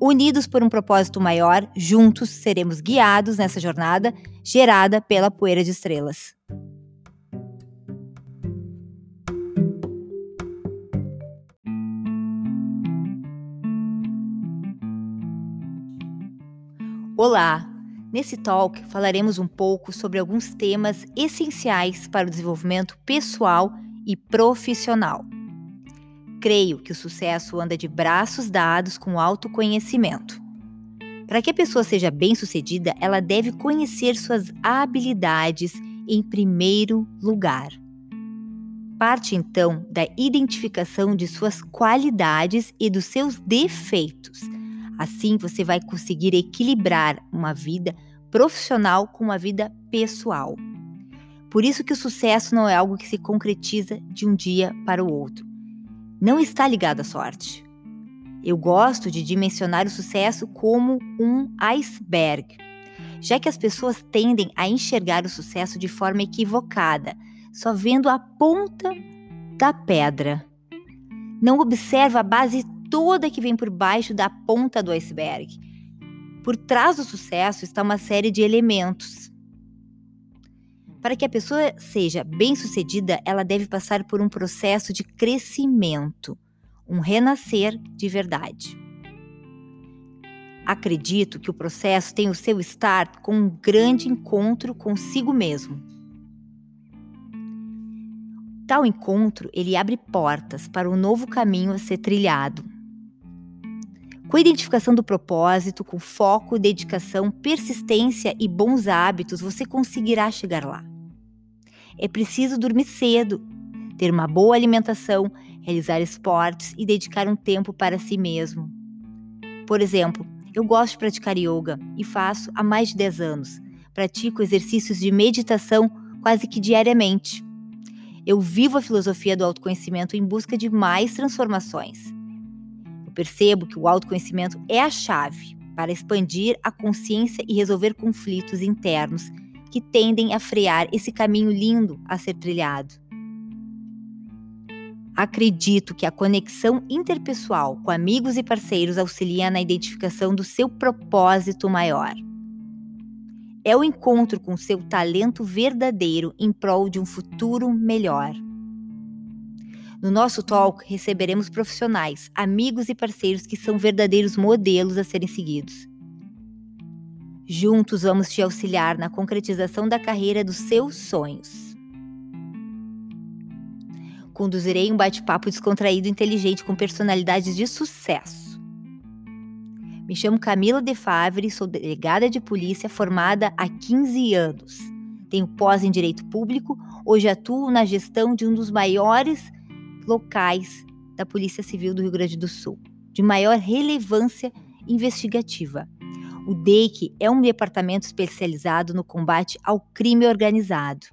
Unidos por um propósito maior, juntos seremos guiados nessa jornada gerada pela poeira de estrelas. Olá! Nesse talk falaremos um pouco sobre alguns temas essenciais para o desenvolvimento pessoal e profissional creio que o sucesso anda de braços dados com autoconhecimento. Para que a pessoa seja bem-sucedida, ela deve conhecer suas habilidades em primeiro lugar. Parte então da identificação de suas qualidades e dos seus defeitos. Assim você vai conseguir equilibrar uma vida profissional com uma vida pessoal. Por isso que o sucesso não é algo que se concretiza de um dia para o outro não está ligado à sorte. Eu gosto de dimensionar o sucesso como um iceberg, já que as pessoas tendem a enxergar o sucesso de forma equivocada, só vendo a ponta da pedra. Não observa a base toda que vem por baixo da ponta do iceberg. Por trás do sucesso está uma série de elementos para que a pessoa seja bem-sucedida, ela deve passar por um processo de crescimento, um renascer de verdade. Acredito que o processo tem o seu start com um grande encontro consigo mesmo. Tal encontro, ele abre portas para um novo caminho a ser trilhado. Com a identificação do propósito, com foco, dedicação, persistência e bons hábitos, você conseguirá chegar lá é preciso dormir cedo, ter uma boa alimentação, realizar esportes e dedicar um tempo para si mesmo. Por exemplo, eu gosto de praticar yoga e faço há mais de 10 anos. Pratico exercícios de meditação quase que diariamente. Eu vivo a filosofia do autoconhecimento em busca de mais transformações. Eu percebo que o autoconhecimento é a chave para expandir a consciência e resolver conflitos internos que tendem a frear esse caminho lindo a ser trilhado. Acredito que a conexão interpessoal com amigos e parceiros auxilia na identificação do seu propósito maior. É o encontro com seu talento verdadeiro em prol de um futuro melhor. No nosso talk, receberemos profissionais, amigos e parceiros que são verdadeiros modelos a serem seguidos. Juntos vamos te auxiliar na concretização da carreira dos seus sonhos. Conduzirei um bate-papo descontraído e inteligente com personalidades de sucesso. Me chamo Camila De Favre, sou delegada de polícia formada há 15 anos. Tenho pós em direito público, hoje atuo na gestão de um dos maiores locais da Polícia Civil do Rio Grande do Sul, de maior relevância investigativa o DEIC é um departamento especializado no combate ao crime organizado,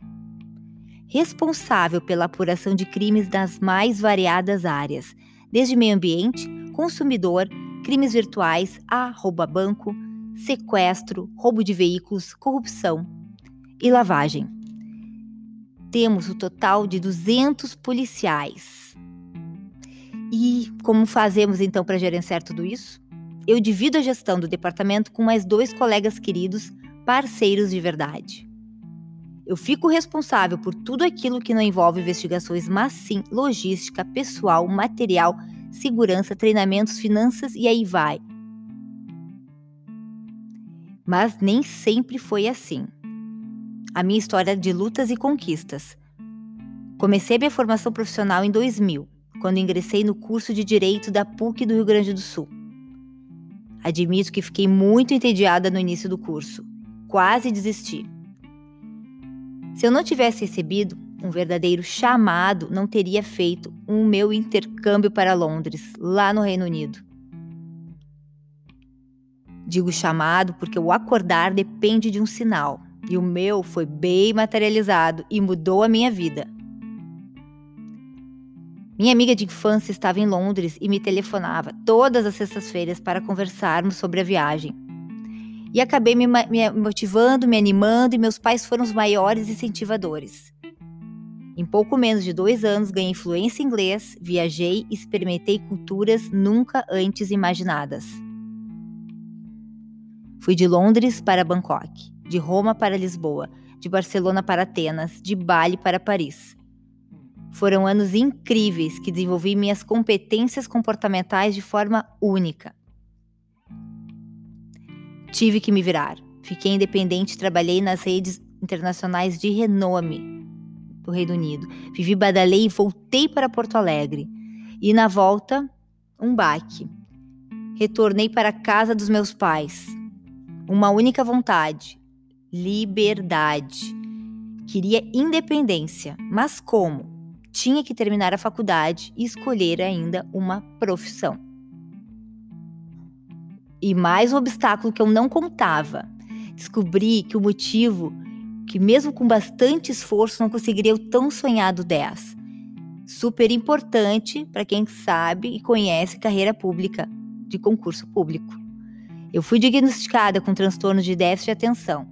responsável pela apuração de crimes das mais variadas áreas, desde meio ambiente, consumidor, crimes virtuais a roubo a banco, sequestro, roubo de veículos, corrupção e lavagem. Temos o total de 200 policiais. E como fazemos então para gerenciar tudo isso? Eu divido a gestão do departamento com mais dois colegas queridos, parceiros de verdade. Eu fico responsável por tudo aquilo que não envolve investigações, mas sim logística, pessoal, material, segurança, treinamentos, finanças e aí vai. Mas nem sempre foi assim. A minha história de lutas e conquistas. Comecei minha formação profissional em 2000, quando ingressei no curso de Direito da PUC do Rio Grande do Sul. Admito que fiquei muito entediada no início do curso. Quase desisti. Se eu não tivesse recebido um verdadeiro chamado, não teria feito o um meu intercâmbio para Londres, lá no Reino Unido. Digo chamado porque o acordar depende de um sinal, e o meu foi bem materializado e mudou a minha vida. Minha amiga de infância estava em Londres e me telefonava todas as sextas-feiras para conversarmos sobre a viagem. E acabei me, me motivando, me animando, e meus pais foram os maiores incentivadores. Em pouco menos de dois anos, ganhei fluência em inglês, viajei e experimentei culturas nunca antes imaginadas. Fui de Londres para Bangkok, de Roma para Lisboa, de Barcelona para Atenas, de Bali para Paris. Foram anos incríveis que desenvolvi minhas competências comportamentais de forma única. Tive que me virar. Fiquei independente, trabalhei nas redes internacionais de renome do Reino Unido. Vivi, badalei e voltei para Porto Alegre. E na volta, um baque. Retornei para a casa dos meus pais. Uma única vontade: liberdade. Queria independência, mas como? Tinha que terminar a faculdade e escolher ainda uma profissão. E mais um obstáculo que eu não contava. Descobri que o motivo que mesmo com bastante esforço não conseguiria o tão sonhado 10. Super importante para quem sabe e conhece carreira pública de concurso público. Eu fui diagnosticada com transtorno de déficit de atenção.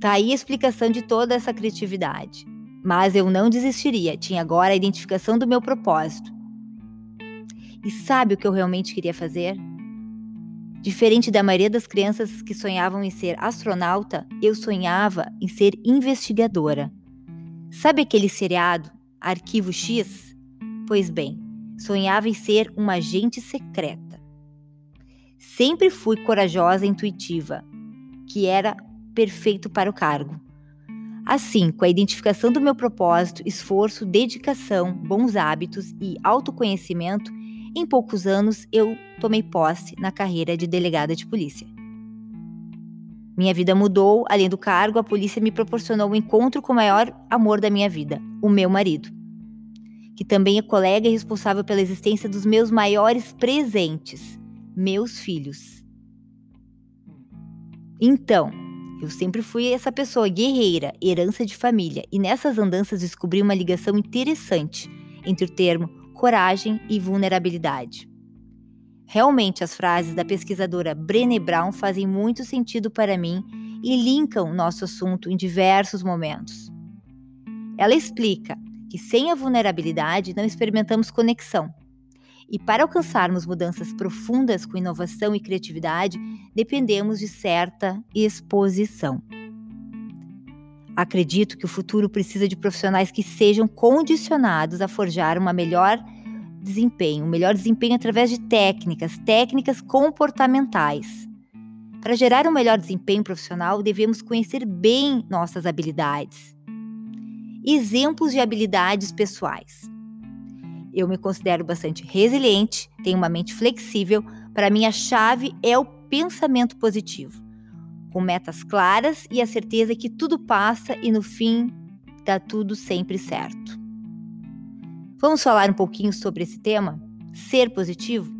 Tá aí a explicação de toda essa criatividade. Mas eu não desistiria, tinha agora a identificação do meu propósito. E sabe o que eu realmente queria fazer? Diferente da maioria das crianças que sonhavam em ser astronauta, eu sonhava em ser investigadora. Sabe aquele seriado, Arquivo X? Pois bem, sonhava em ser uma agente secreta. Sempre fui corajosa e intuitiva, que era perfeito para o cargo. Assim, com a identificação do meu propósito, esforço, dedicação, bons hábitos e autoconhecimento, em poucos anos eu tomei posse na carreira de delegada de polícia. Minha vida mudou, além do cargo, a polícia me proporcionou o um encontro com o maior amor da minha vida, o meu marido, que também é colega e responsável pela existência dos meus maiores presentes, meus filhos. Então, eu sempre fui essa pessoa guerreira, herança de família, e nessas andanças descobri uma ligação interessante entre o termo coragem e vulnerabilidade. Realmente, as frases da pesquisadora Brené Brown fazem muito sentido para mim e linkam nosso assunto em diversos momentos. Ela explica que sem a vulnerabilidade não experimentamos conexão, e para alcançarmos mudanças profundas com inovação e criatividade, dependemos de certa exposição. Acredito que o futuro precisa de profissionais que sejam condicionados a forjar uma melhor desempenho, um melhor desempenho através de técnicas, técnicas comportamentais. Para gerar um melhor desempenho profissional, devemos conhecer bem nossas habilidades. Exemplos de habilidades pessoais. Eu me considero bastante resiliente, tenho uma mente flexível. Para mim, a chave é o pensamento positivo, com metas claras e a certeza que tudo passa e no fim dá tudo sempre certo. Vamos falar um pouquinho sobre esse tema? Ser positivo?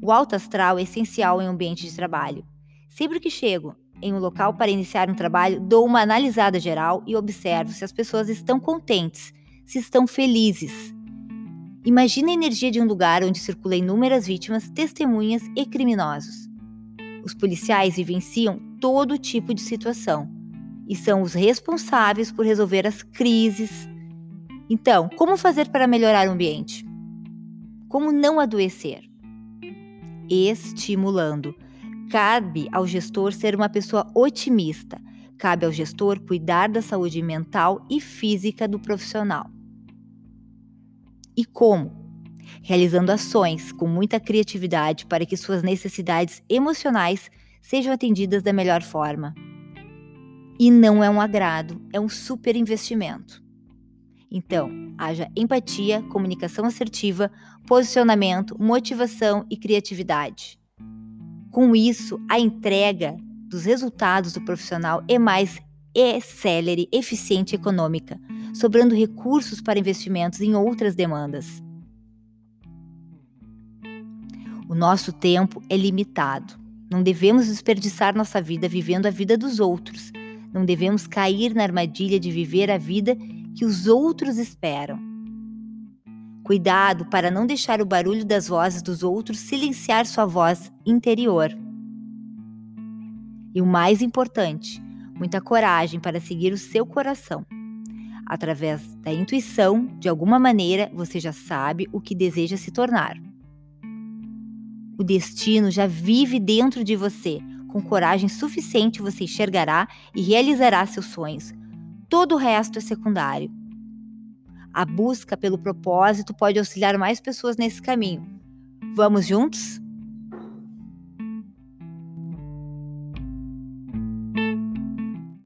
O alto astral é essencial em um ambiente de trabalho. Sempre que chego em um local para iniciar um trabalho, dou uma analisada geral e observo se as pessoas estão contentes, se estão felizes. Imagine a energia de um lugar onde circulam inúmeras vítimas, testemunhas e criminosos. Os policiais vivenciam todo tipo de situação e são os responsáveis por resolver as crises. Então, como fazer para melhorar o ambiente? Como não adoecer? Estimulando. Cabe ao gestor ser uma pessoa otimista. Cabe ao gestor cuidar da saúde mental e física do profissional. E como? Realizando ações com muita criatividade para que suas necessidades emocionais sejam atendidas da melhor forma. E não é um agrado, é um super investimento. Então, haja empatia, comunicação assertiva, posicionamento, motivação e criatividade. Com isso, a entrega dos resultados do profissional é mais é célere, eficiente e econômica, sobrando recursos para investimentos em outras demandas. O nosso tempo é limitado. Não devemos desperdiçar nossa vida vivendo a vida dos outros. Não devemos cair na armadilha de viver a vida que os outros esperam. Cuidado para não deixar o barulho das vozes dos outros silenciar sua voz interior. E o mais importante, muita coragem para seguir o seu coração. Através da intuição, de alguma maneira, você já sabe o que deseja se tornar. O destino já vive dentro de você. Com coragem suficiente, você enxergará e realizará seus sonhos. Todo o resto é secundário. A busca pelo propósito pode auxiliar mais pessoas nesse caminho. Vamos juntos?